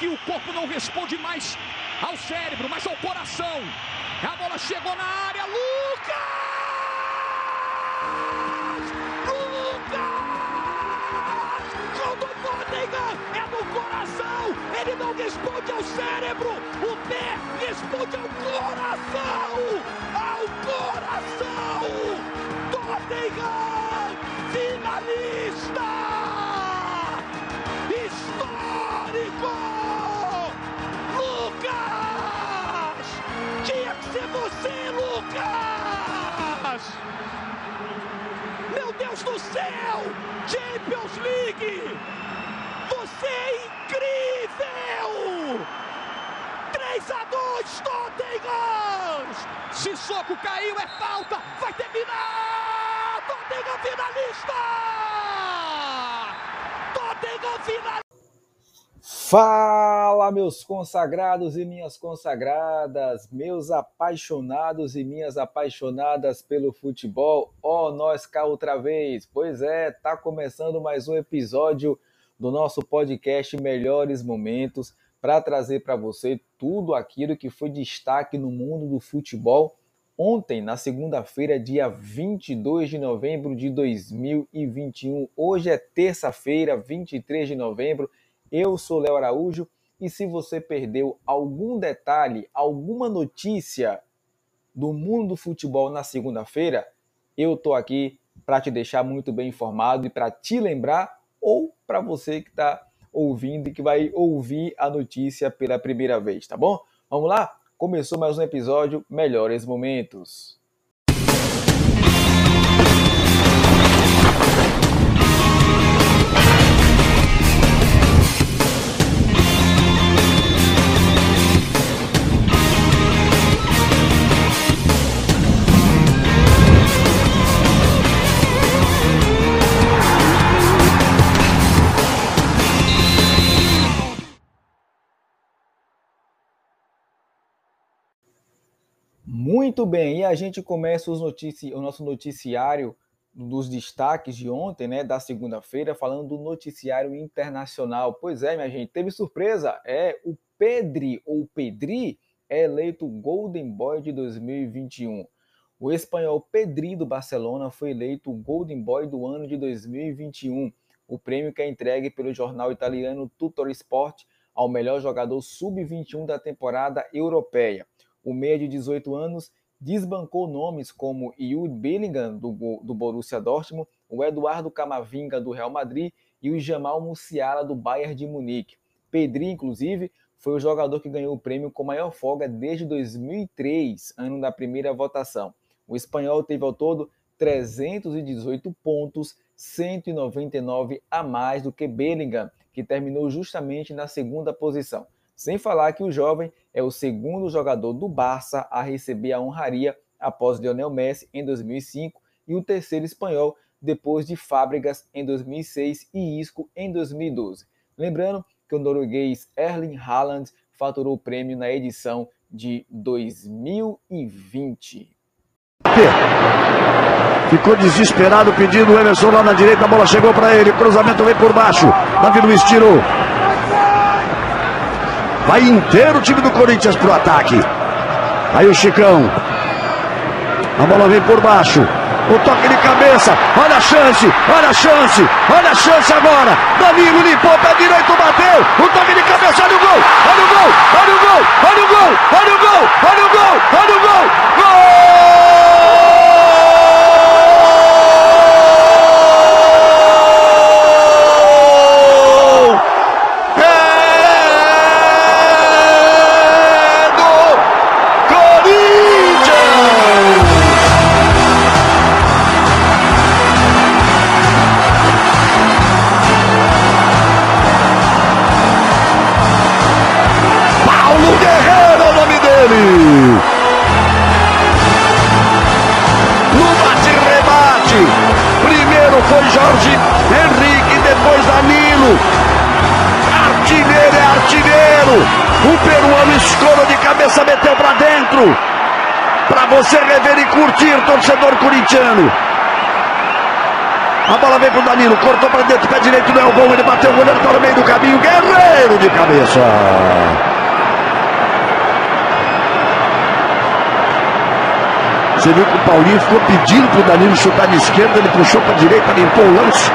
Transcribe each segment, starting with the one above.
que o corpo não responde mais ao cérebro, mas ao coração. A bola chegou na área, Lucas! Lucas! Gol do! É no coração! Ele não responde ao cérebro! O pé responde ao coração! Ao coração! Tottenham! Champions League! Você é incrível! 3 a 2 Tottenham! Sissoko caiu, é falta! Vai terminar! Tottenham finalista! Tottenham finalista! Fala, meus consagrados e minhas consagradas, meus apaixonados e minhas apaixonadas pelo futebol. Ó, oh, nós cá outra vez. Pois é, tá começando mais um episódio do nosso podcast Melhores Momentos para trazer para você tudo aquilo que foi destaque no mundo do futebol ontem, na segunda-feira, dia 22 de novembro de 2021. Hoje é terça-feira, 23 de novembro. Eu sou Léo Araújo e se você perdeu algum detalhe, alguma notícia do mundo do futebol na segunda-feira, eu tô aqui para te deixar muito bem informado e para te lembrar ou para você que está ouvindo e que vai ouvir a notícia pela primeira vez, tá bom? Vamos lá? Começou mais um episódio Melhores Momentos. Muito bem, e a gente começa notici... o nosso noticiário dos destaques de ontem, né, da segunda-feira, falando do noticiário internacional. Pois é, minha gente, teve surpresa. É o Pedri ou Pedri é eleito Golden Boy de 2021. O espanhol Pedri do Barcelona foi eleito Golden Boy do ano de 2021. O prêmio que é entregue pelo jornal italiano Tutor Sport ao melhor jogador sub-21 da temporada europeia. O meia de 18 anos desbancou nomes como Jude Bellingham, do, do Borussia Dortmund, o Eduardo Camavinga, do Real Madrid, e o Jamal Musiala, do Bayern de Munique. Pedri, inclusive, foi o jogador que ganhou o prêmio com maior folga desde 2003, ano da primeira votação. O espanhol teve ao todo 318 pontos, 199 a mais do que Bellingham, que terminou justamente na segunda posição. Sem falar que o jovem é o segundo jogador do Barça a receber a honraria após Lionel Messi em 2005 e o terceiro espanhol depois de Fábricas em 2006 e Isco em 2012. Lembrando que o norueguês Erling Haaland faturou o prêmio na edição de 2020. Ficou desesperado pedindo o Emerson lá na direita, a bola chegou para ele, cruzamento vem por baixo, Davi Luiz tirou, Vai inteiro o time do Corinthians pro ataque. Aí o Chicão. A bola vem por baixo. O toque de cabeça. Olha a chance. Olha a chance. Olha a chance agora. Danilo limpou, pé direito, bateu. O toque de cabeça. Olha o gol. Olha o gol. Olha o gol. Olha o gol. Olha o gol. Olha o gol. Olha o gol. Gol! O peruano escova de cabeça meteu para dentro. Para você rever e curtir, torcedor corintiano. A bola vem pro Danilo, cortou para dentro, pé direito não é o gol, ele bateu o goleiro, tá no meio do caminho, Guerreiro de cabeça. Você viu que o Paulinho ficou pedindo pro Danilo chutar de esquerda, ele puxou para direita, limpou o lance.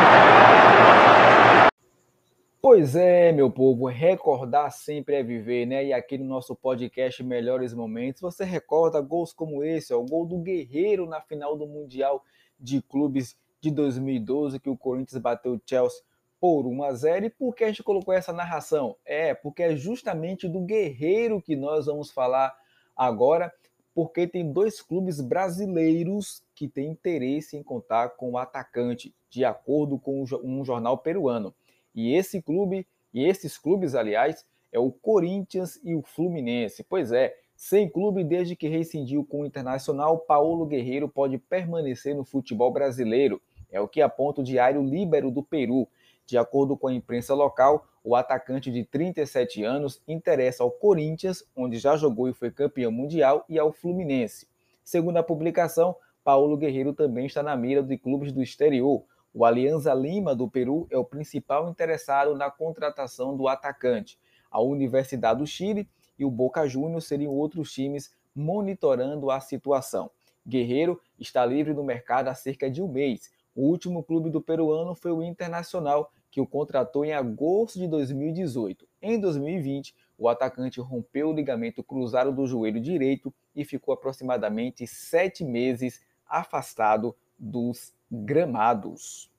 Pois é, meu povo, recordar sempre é viver, né? E aqui no nosso podcast Melhores Momentos, você recorda gols como esse, ó, o gol do Guerreiro na final do Mundial de Clubes de 2012, que o Corinthians bateu o Chelsea por 1 a 0. E por que a gente colocou essa narração? É, porque é justamente do Guerreiro que nós vamos falar agora, porque tem dois clubes brasileiros que têm interesse em contar com o atacante, de acordo com um jornal peruano. E esse clube, e esses clubes, aliás, é o Corinthians e o Fluminense. Pois é, sem clube desde que rescindiu com o Internacional, Paulo Guerreiro pode permanecer no futebol brasileiro. É o que aponta o diário Líbero do Peru. De acordo com a imprensa local, o atacante de 37 anos interessa ao Corinthians, onde já jogou e foi campeão mundial, e ao Fluminense. Segundo a publicação, Paulo Guerreiro também está na mira de clubes do exterior, o Alianza Lima do Peru é o principal interessado na contratação do atacante. A Universidade do Chile e o Boca Juniors seriam outros times monitorando a situação. Guerreiro está livre no mercado há cerca de um mês. O último clube do peruano foi o Internacional, que o contratou em agosto de 2018. Em 2020, o atacante rompeu o ligamento cruzado do joelho direito e ficou aproximadamente sete meses afastado dos gramados.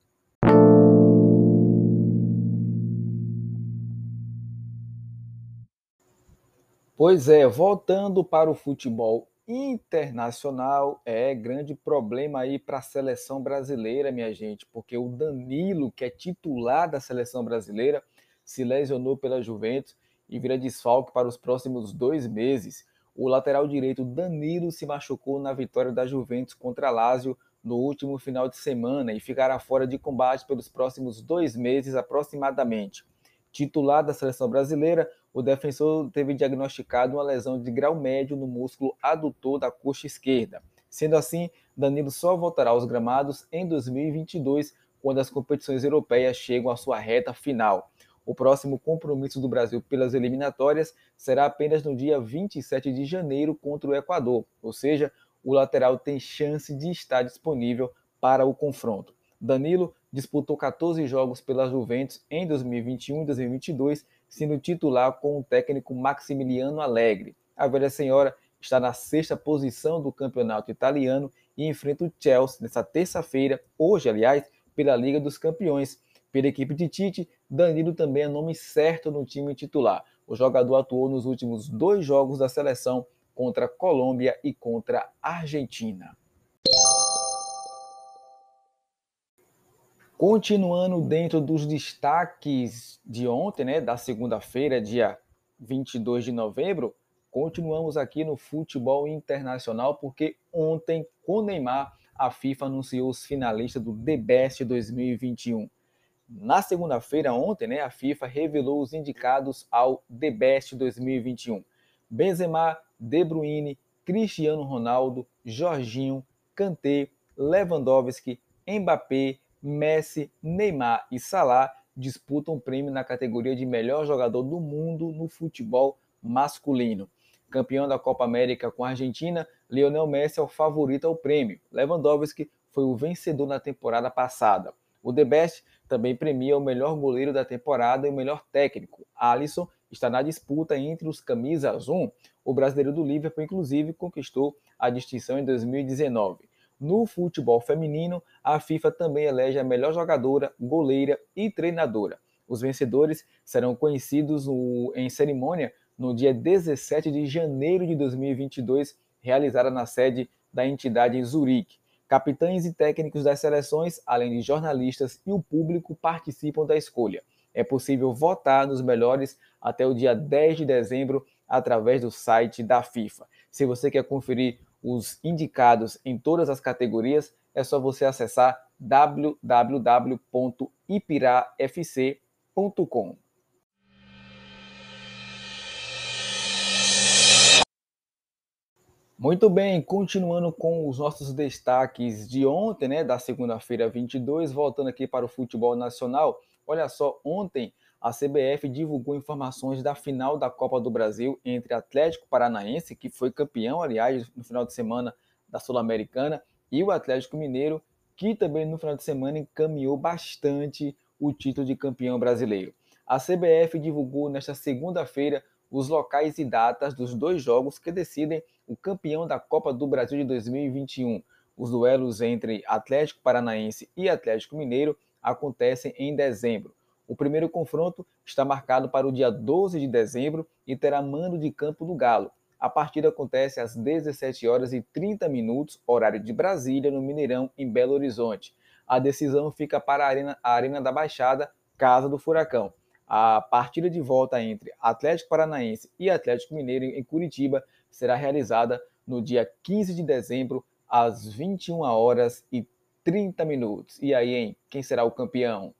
Pois é, voltando para o futebol internacional, é grande problema aí para a seleção brasileira, minha gente, porque o Danilo, que é titular da seleção brasileira, se lesionou pela Juventus e vira desfalque para os próximos dois meses. O lateral direito Danilo se machucou na vitória da Juventus contra Lazio no último final de semana e ficará fora de combate pelos próximos dois meses aproximadamente. Titular da seleção brasileira, o defensor teve diagnosticado uma lesão de grau médio no músculo adutor da coxa esquerda. Sendo assim, Danilo só voltará aos gramados em 2022, quando as competições europeias chegam à sua reta final. O próximo compromisso do Brasil pelas eliminatórias será apenas no dia 27 de janeiro contra o Equador, ou seja, o lateral tem chance de estar disponível para o confronto. Danilo disputou 14 jogos pela Juventus em 2021 e 2022, sendo titular com o técnico Maximiliano Allegri. A velha senhora está na sexta posição do campeonato italiano e enfrenta o Chelsea nessa terça-feira, hoje, aliás, pela Liga dos Campeões. Pela equipe de Tite, Danilo também é nome certo no time titular. O jogador atuou nos últimos dois jogos da seleção contra Colômbia e contra Argentina. Continuando dentro dos destaques de ontem, né, da segunda-feira, dia 22 de novembro, continuamos aqui no futebol internacional, porque ontem, com Neymar, a FIFA anunciou os finalistas do The Best 2021. Na segunda-feira, ontem, né, a FIFA revelou os indicados ao The Best 2021. Benzema, De Bruyne, Cristiano Ronaldo, Jorginho, Kanté, Lewandowski, Mbappé, Messi, Neymar e Salah disputam o prêmio na categoria de melhor jogador do mundo no futebol masculino. Campeão da Copa América com a Argentina, Lionel Messi é o favorito ao prêmio. Lewandowski foi o vencedor na temporada passada. O The Best também premia o melhor goleiro da temporada e o melhor técnico. Alisson está na disputa entre os camisas 1. O brasileiro do Liverpool, inclusive, conquistou a distinção em 2019. No futebol feminino, a FIFA também elege a melhor jogadora, goleira e treinadora. Os vencedores serão conhecidos em cerimônia no dia 17 de janeiro de 2022, realizada na sede da entidade em Zurique. Capitães e técnicos das seleções, além de jornalistas e o público, participam da escolha. É possível votar nos melhores até o dia 10 de dezembro através do site da FIFA. Se você quer conferir os indicados em todas as categorias, é só você acessar www.ipirafc.com. Muito bem, continuando com os nossos destaques de ontem, né, da segunda-feira 22, voltando aqui para o futebol nacional. Olha só, ontem a CBF divulgou informações da final da Copa do Brasil entre Atlético Paranaense, que foi campeão, aliás, no final de semana da Sul-Americana, e o Atlético Mineiro, que também no final de semana encaminhou bastante o título de campeão brasileiro. A CBF divulgou nesta segunda-feira os locais e datas dos dois jogos que decidem o campeão da Copa do Brasil de 2021. Os duelos entre Atlético Paranaense e Atlético Mineiro acontecem em dezembro. O primeiro confronto está marcado para o dia 12 de dezembro e terá mando de campo do Galo. A partida acontece às 17 horas e 30 minutos, horário de Brasília, no Mineirão, em Belo Horizonte. A decisão fica para a Arena, a Arena da Baixada, Casa do Furacão. A partida de volta entre Atlético Paranaense e Atlético Mineiro em Curitiba será realizada no dia 15 de dezembro, às 21 horas e 30 minutos. E aí, hein? Quem será o campeão?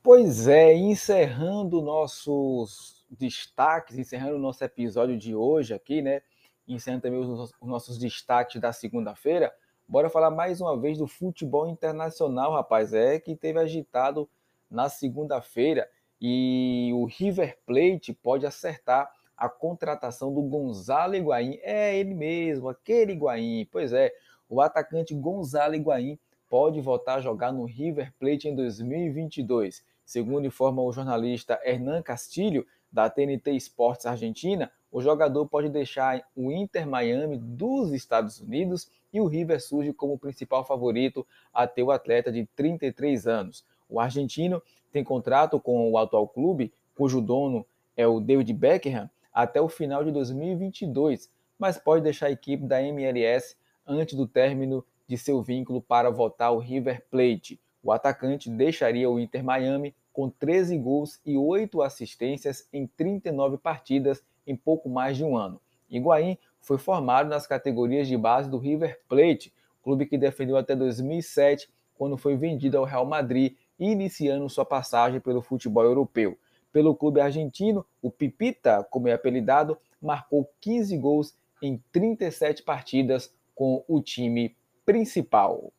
Pois é, encerrando nossos destaques, encerrando o nosso episódio de hoje aqui, né? Encerrando também os, nossos destaques da segunda-feira. Bora falar mais uma vez do futebol internacional, rapaz. É que teve agitado na segunda-feira e o River Plate pode acertar a contratação do Gonzalo Higuaín. É ele mesmo, aquele Higuaín. Pois é, o atacante Gonzalo Higuaín pode voltar a jogar no River Plate em 2022. Segundo informa o jornalista Hernan Castilho, da TNT Esportes Argentina, o jogador pode deixar o Inter Miami dos Estados Unidos e o River surge como principal favorito a ter o atleta de 33 anos. O argentino tem contrato com o atual clube, cujo dono é o David Beckham, até o final de 2022, mas pode deixar a equipe da MLS antes do término de seu vínculo para votar o River Plate. O atacante deixaria o Inter Miami com 13 gols e 8 assistências em 39 partidas em pouco mais de um ano. Higuaín foi formado nas categorias de base do River Plate, clube que defendeu até 2007, quando foi vendido ao Real Madrid, iniciando sua passagem pelo futebol europeu. Pelo clube argentino, o Pipita, como é apelidado, marcou 15 gols em 37 partidas com o time principal.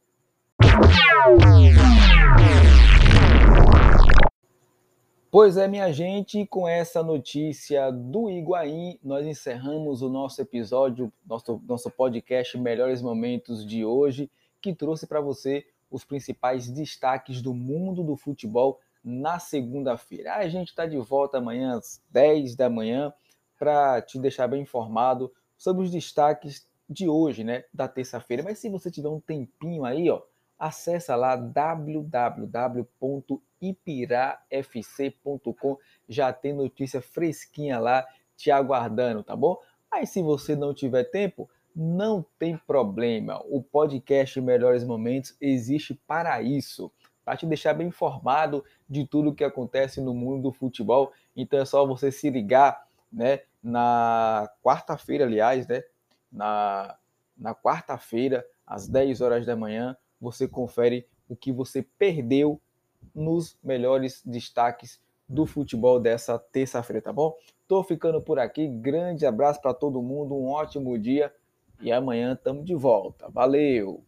Pois é, minha gente, com essa notícia do Iguaí, nós encerramos o nosso episódio, nosso, nosso podcast Melhores Momentos de hoje, que trouxe para você os principais destaques do mundo do futebol na segunda-feira. A gente está de volta amanhã às 10 da manhã para te deixar bem informado sobre os destaques de hoje, né, da terça-feira. Mas se você tiver um tempinho aí, ó, acessa lá www.ipirafc.com, já tem notícia fresquinha lá te aguardando, tá bom? Mas se você não tiver tempo, não tem problema. O podcast Melhores Momentos existe para isso, para te deixar bem informado de tudo que acontece no mundo do futebol. Então é só você se ligar, né, na quarta-feira, aliás, né, na, na quarta-feira, às 10 horas da manhã, você confere o que você perdeu nos melhores destaques do futebol dessa terça-feira, tá bom? Tô ficando por aqui. Grande abraço para todo mundo, um ótimo dia e amanhã estamos de volta. Valeu!